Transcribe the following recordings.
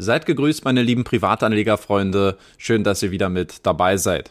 Seid gegrüßt, meine lieben Privatanlegerfreunde. Schön, dass ihr wieder mit dabei seid.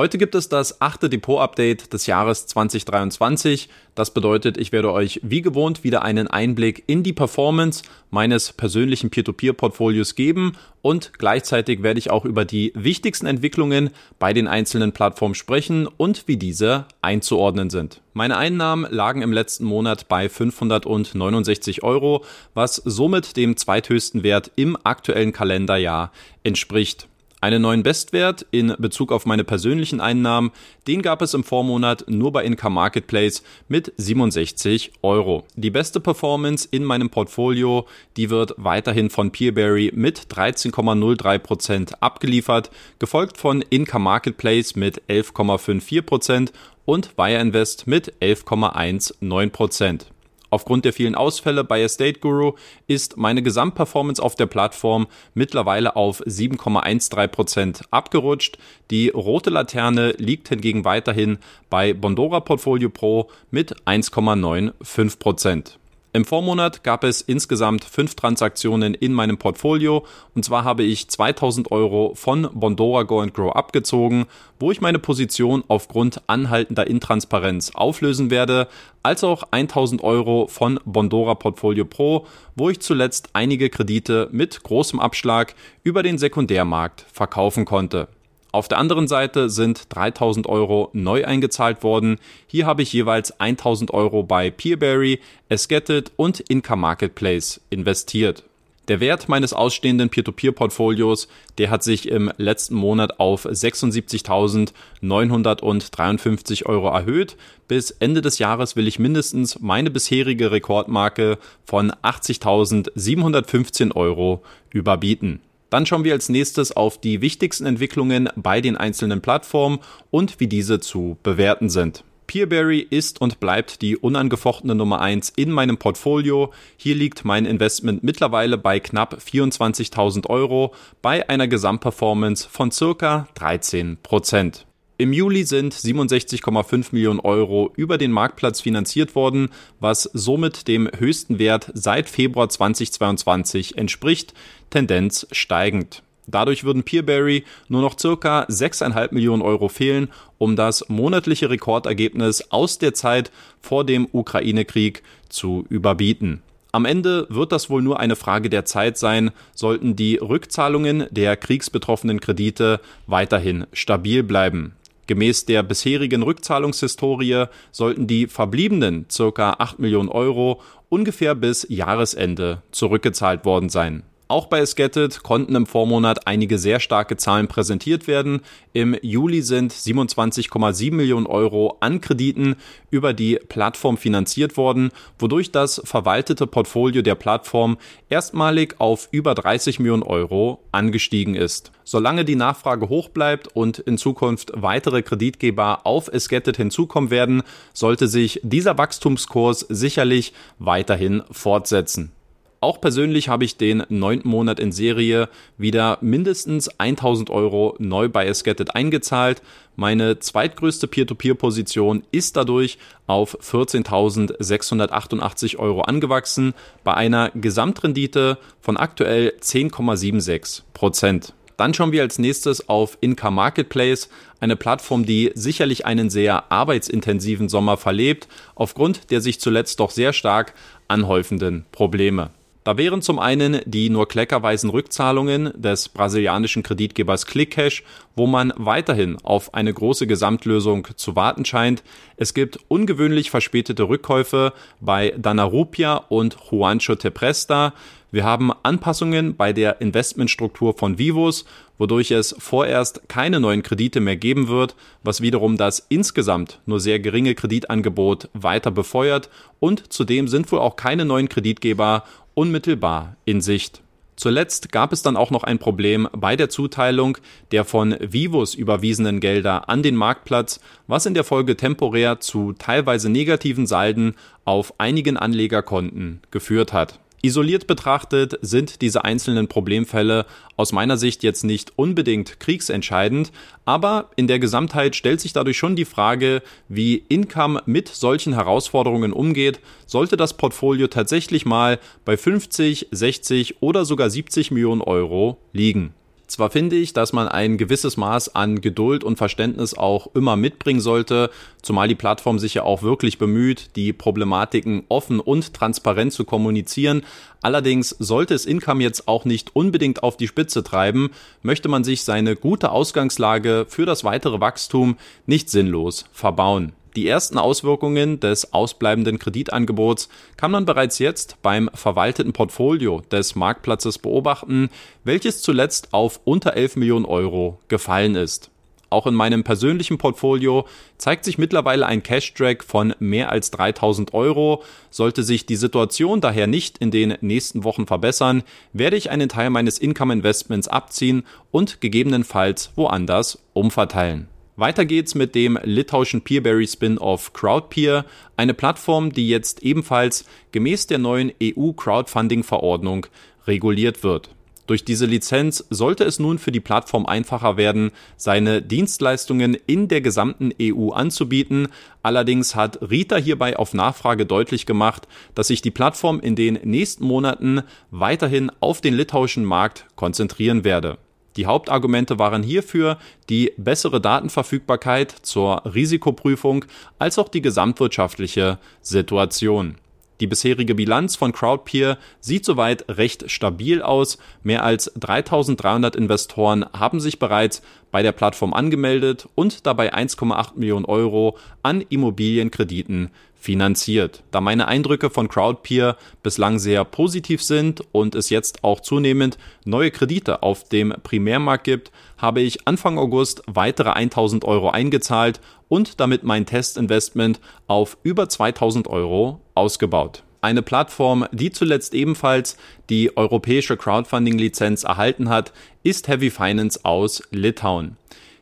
Heute gibt es das achte Depot-Update des Jahres 2023. Das bedeutet, ich werde euch wie gewohnt wieder einen Einblick in die Performance meines persönlichen Peer-to-Peer-Portfolios geben und gleichzeitig werde ich auch über die wichtigsten Entwicklungen bei den einzelnen Plattformen sprechen und wie diese einzuordnen sind. Meine Einnahmen lagen im letzten Monat bei 569 Euro, was somit dem zweithöchsten Wert im aktuellen Kalenderjahr entspricht. Einen neuen Bestwert in Bezug auf meine persönlichen Einnahmen, den gab es im Vormonat nur bei Income Marketplace mit 67 Euro. Die beste Performance in meinem Portfolio, die wird weiterhin von Peerberry mit 13,03% abgeliefert, gefolgt von Income Marketplace mit 11,54% und Wire Invest mit 11,19%. Aufgrund der vielen Ausfälle bei Estate Guru ist meine Gesamtperformance auf der Plattform mittlerweile auf 7,13% abgerutscht. Die rote Laterne liegt hingegen weiterhin bei Bondora Portfolio Pro mit 1,95%. Im Vormonat gab es insgesamt fünf Transaktionen in meinem Portfolio und zwar habe ich 2000 Euro von Bondora Go and Grow abgezogen, wo ich meine Position aufgrund anhaltender Intransparenz auflösen werde, als auch 1000 Euro von Bondora Portfolio Pro, wo ich zuletzt einige Kredite mit großem Abschlag über den Sekundärmarkt verkaufen konnte. Auf der anderen Seite sind 3000 Euro neu eingezahlt worden. Hier habe ich jeweils 1000 Euro bei Peerberry, Esgetted und Income Marketplace investiert. Der Wert meines ausstehenden Peer-to-Peer-Portfolios, der hat sich im letzten Monat auf 76.953 Euro erhöht. Bis Ende des Jahres will ich mindestens meine bisherige Rekordmarke von 80.715 Euro überbieten. Dann schauen wir als nächstes auf die wichtigsten Entwicklungen bei den einzelnen Plattformen und wie diese zu bewerten sind. Peerberry ist und bleibt die unangefochtene Nummer eins in meinem Portfolio. Hier liegt mein Investment mittlerweile bei knapp 24.000 Euro bei einer Gesamtperformance von circa 13 Prozent. Im Juli sind 67,5 Millionen Euro über den Marktplatz finanziert worden, was somit dem höchsten Wert seit Februar 2022 entspricht, Tendenz steigend. Dadurch würden Peerberry nur noch circa 6,5 Millionen Euro fehlen, um das monatliche Rekordergebnis aus der Zeit vor dem Ukraine-Krieg zu überbieten. Am Ende wird das wohl nur eine Frage der Zeit sein, sollten die Rückzahlungen der kriegsbetroffenen Kredite weiterhin stabil bleiben. Gemäß der bisherigen Rückzahlungshistorie sollten die verbliebenen ca. 8 Millionen Euro ungefähr bis Jahresende zurückgezahlt worden sein. Auch bei Esgetted konnten im Vormonat einige sehr starke Zahlen präsentiert werden. Im Juli sind 27,7 Millionen Euro an Krediten über die Plattform finanziert worden, wodurch das verwaltete Portfolio der Plattform erstmalig auf über 30 Millionen Euro angestiegen ist. Solange die Nachfrage hoch bleibt und in Zukunft weitere Kreditgeber auf Esgetted hinzukommen werden, sollte sich dieser Wachstumskurs sicherlich weiterhin fortsetzen. Auch persönlich habe ich den neunten Monat in Serie wieder mindestens 1000 Euro neu bei Esgetted eingezahlt. Meine zweitgrößte Peer-to-Peer-Position ist dadurch auf 14.688 Euro angewachsen, bei einer Gesamtrendite von aktuell 10,76 Prozent. Dann schauen wir als nächstes auf Income Marketplace, eine Plattform, die sicherlich einen sehr arbeitsintensiven Sommer verlebt, aufgrund der sich zuletzt doch sehr stark anhäufenden Probleme. Da wären zum einen die nur kleckerweisen Rückzahlungen des brasilianischen Kreditgebers ClickCash, wo man weiterhin auf eine große Gesamtlösung zu warten scheint. Es gibt ungewöhnlich verspätete Rückkäufe bei Danarupia und Juancho Tepresta. Wir haben Anpassungen bei der Investmentstruktur von Vivos, wodurch es vorerst keine neuen Kredite mehr geben wird, was wiederum das insgesamt nur sehr geringe Kreditangebot weiter befeuert und zudem sind wohl auch keine neuen Kreditgeber unmittelbar in Sicht. Zuletzt gab es dann auch noch ein Problem bei der Zuteilung der von Vivos überwiesenen Gelder an den Marktplatz, was in der Folge temporär zu teilweise negativen Salden auf einigen Anlegerkonten geführt hat. Isoliert betrachtet sind diese einzelnen Problemfälle aus meiner Sicht jetzt nicht unbedingt kriegsentscheidend, aber in der Gesamtheit stellt sich dadurch schon die Frage, wie Income mit solchen Herausforderungen umgeht, sollte das Portfolio tatsächlich mal bei 50, 60 oder sogar 70 Millionen Euro liegen. Zwar finde ich, dass man ein gewisses Maß an Geduld und Verständnis auch immer mitbringen sollte, zumal die Plattform sich ja auch wirklich bemüht, die Problematiken offen und transparent zu kommunizieren. Allerdings sollte es Income jetzt auch nicht unbedingt auf die Spitze treiben, möchte man sich seine gute Ausgangslage für das weitere Wachstum nicht sinnlos verbauen. Die ersten Auswirkungen des ausbleibenden Kreditangebots kann man bereits jetzt beim verwalteten Portfolio des Marktplatzes beobachten, welches zuletzt auf unter 11 Millionen Euro gefallen ist. Auch in meinem persönlichen Portfolio zeigt sich mittlerweile ein Cash-Drag von mehr als 3000 Euro. Sollte sich die Situation daher nicht in den nächsten Wochen verbessern, werde ich einen Teil meines Income-Investments abziehen und gegebenenfalls woanders umverteilen. Weiter geht's mit dem litauischen Peerberry Spin-off Crowdpeer, eine Plattform, die jetzt ebenfalls gemäß der neuen EU-Crowdfunding-Verordnung reguliert wird. Durch diese Lizenz sollte es nun für die Plattform einfacher werden, seine Dienstleistungen in der gesamten EU anzubieten. Allerdings hat Rita hierbei auf Nachfrage deutlich gemacht, dass sich die Plattform in den nächsten Monaten weiterhin auf den litauischen Markt konzentrieren werde. Die Hauptargumente waren hierfür die bessere Datenverfügbarkeit zur Risikoprüfung als auch die gesamtwirtschaftliche Situation. Die bisherige Bilanz von Crowdpeer sieht soweit recht stabil aus. Mehr als 3300 Investoren haben sich bereits bei der Plattform angemeldet und dabei 1,8 Millionen Euro an Immobilienkrediten finanziert. Da meine Eindrücke von Crowdpeer bislang sehr positiv sind und es jetzt auch zunehmend neue Kredite auf dem Primärmarkt gibt, habe ich Anfang August weitere 1000 Euro eingezahlt und damit mein Testinvestment auf über 2000 Euro ausgebaut. Eine Plattform, die zuletzt ebenfalls die europäische Crowdfunding-Lizenz erhalten hat, ist Heavy Finance aus Litauen.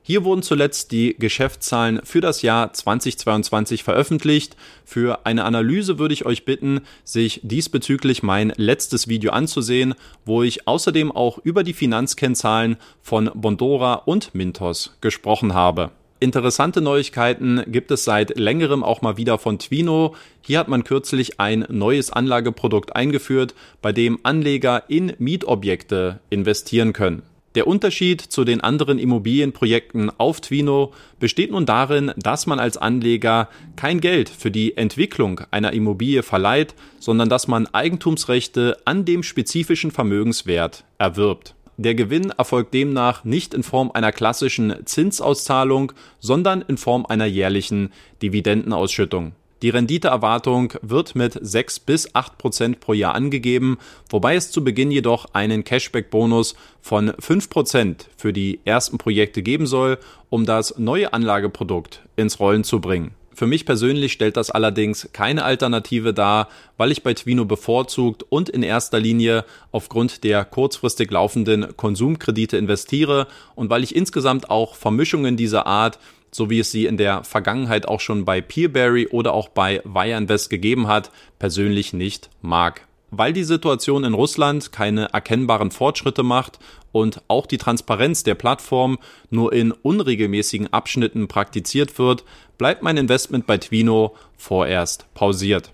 Hier wurden zuletzt die Geschäftszahlen für das Jahr 2022 veröffentlicht. Für eine Analyse würde ich euch bitten, sich diesbezüglich mein letztes Video anzusehen, wo ich außerdem auch über die Finanzkennzahlen von Bondora und Mintos gesprochen habe. Interessante Neuigkeiten gibt es seit längerem auch mal wieder von Twino. Hier hat man kürzlich ein neues Anlageprodukt eingeführt, bei dem Anleger in Mietobjekte investieren können. Der Unterschied zu den anderen Immobilienprojekten auf Twino besteht nun darin, dass man als Anleger kein Geld für die Entwicklung einer Immobilie verleiht, sondern dass man Eigentumsrechte an dem spezifischen Vermögenswert erwirbt. Der Gewinn erfolgt demnach nicht in Form einer klassischen Zinsauszahlung, sondern in Form einer jährlichen Dividendenausschüttung. Die Renditeerwartung wird mit 6 bis 8 Prozent pro Jahr angegeben, wobei es zu Beginn jedoch einen Cashback-Bonus von 5 Prozent für die ersten Projekte geben soll, um das neue Anlageprodukt ins Rollen zu bringen. Für mich persönlich stellt das allerdings keine Alternative dar, weil ich bei Twino bevorzugt und in erster Linie aufgrund der kurzfristig laufenden Konsumkredite investiere und weil ich insgesamt auch Vermischungen dieser Art so wie es sie in der Vergangenheit auch schon bei Peerberry oder auch bei Wireinvest gegeben hat, persönlich nicht mag. Weil die Situation in Russland keine erkennbaren Fortschritte macht und auch die Transparenz der Plattform nur in unregelmäßigen Abschnitten praktiziert wird, bleibt mein Investment bei Twino vorerst pausiert.